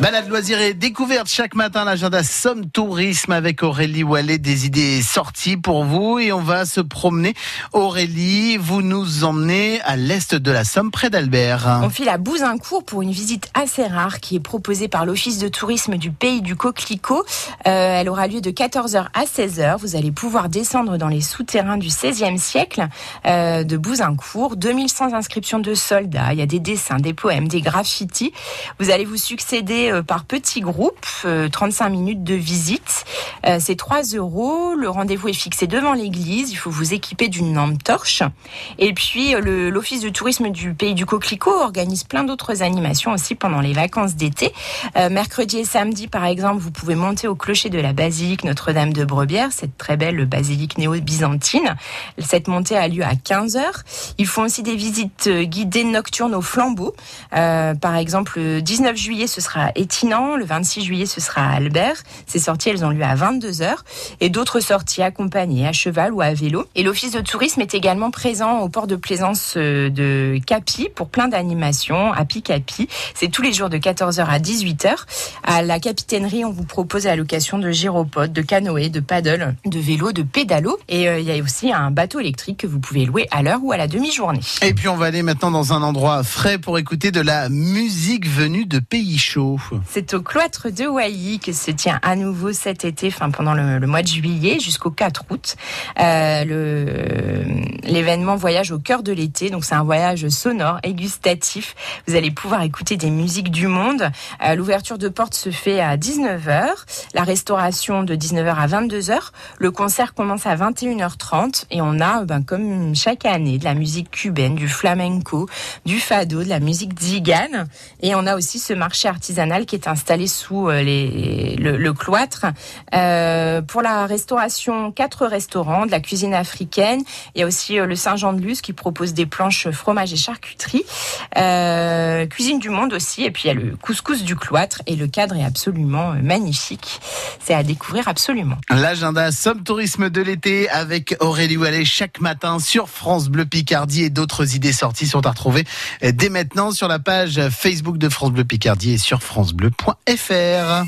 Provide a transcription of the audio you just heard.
Balade loisirs et découverte chaque matin l'agenda Somme Tourisme avec Aurélie Wallet des idées sorties pour vous et on va se promener. Aurélie, vous nous emmenez à l'est de la Somme près d'Albert. On file à Bouzincourt pour une visite assez rare qui est proposée par l'Office de tourisme du pays du Coquelicot. Euh, elle aura lieu de 14h à 16h. Vous allez pouvoir descendre dans les souterrains du 16e siècle euh, de Bouzincourt. 2100 inscriptions de soldats. Il y a des dessins, des poèmes, des graffitis. Vous allez vous succéder euh, par petits groupes, 35 euh, minutes de visite. Euh, c'est 3 euros. Le rendez-vous est fixé devant l'église. Il faut vous équiper d'une lampe torche. Et puis, l'Office de tourisme du Pays du Coquelicot organise plein d'autres animations aussi pendant les vacances d'été. mercredi et samedi, par exemple, vous pouvez monter au clocher de la basilique Notre-Dame de Brebière, cette très belle basilique néo-byzantine. Cette montée a lieu à 15 heures. Ils font aussi des visites guidées nocturnes au flambeau. par exemple, le 19 juillet, ce sera Étinan. Le 26 juillet, ce sera à Albert. Ces sorties, elles ont lieu à 22h. Et d'autres sorties accompagnées à cheval ou à vélo. Et l'Office de tourisme est également présent au port de plaisance euh, de Capi pour plein d'animations. à Capi. C'est tous les jours de 14h à 18h. À la capitainerie, on vous propose la location de gyropodes, de canoë, de paddle, de vélo, de pédalo. Et euh, il y a aussi un bateau électrique que vous pouvez louer à l'heure ou à la demi-journée. Et puis on va aller maintenant dans un endroit frais pour écouter de la musique venue de pays chauds. C'est au cloître de Wailly que se tient à nouveau cet été, enfin pendant le, mois de juillet jusqu'au 4 août. Euh, l'événement voyage au cœur de l'été, donc c'est un voyage sonore et gustatif. Vous allez pouvoir écouter des musiques du monde. Euh, l'ouverture de porte se fait à 19h, la restauration de 19h à 22h. Le concert commence à 21h30 et on a, ben, comme chaque année, de la musique cubaine, du flamenco, du fado, de la musique zigane. Et on a aussi ce marché artisanal qui est installé sous euh, le, cloître. Euh, pour la restauration, quatre restaurants, de la cuisine africaine. Il y a aussi euh, le Saint-Jean-de-Luz qui propose des planches fromage et charcuterie. cuisine du monde aussi. Et puis il y a le couscous du cloître. Et le cadre est absolument magnifique. C'est à découvrir absolument. L'agenda Somme Tourisme de l'été avec Aurélie Wallet chaque matin sur France Bleu Picardie et d'autres idées sorties sont à retrouver dès maintenant sur la page Facebook de France Bleu Picardie et sur francebleu.fr.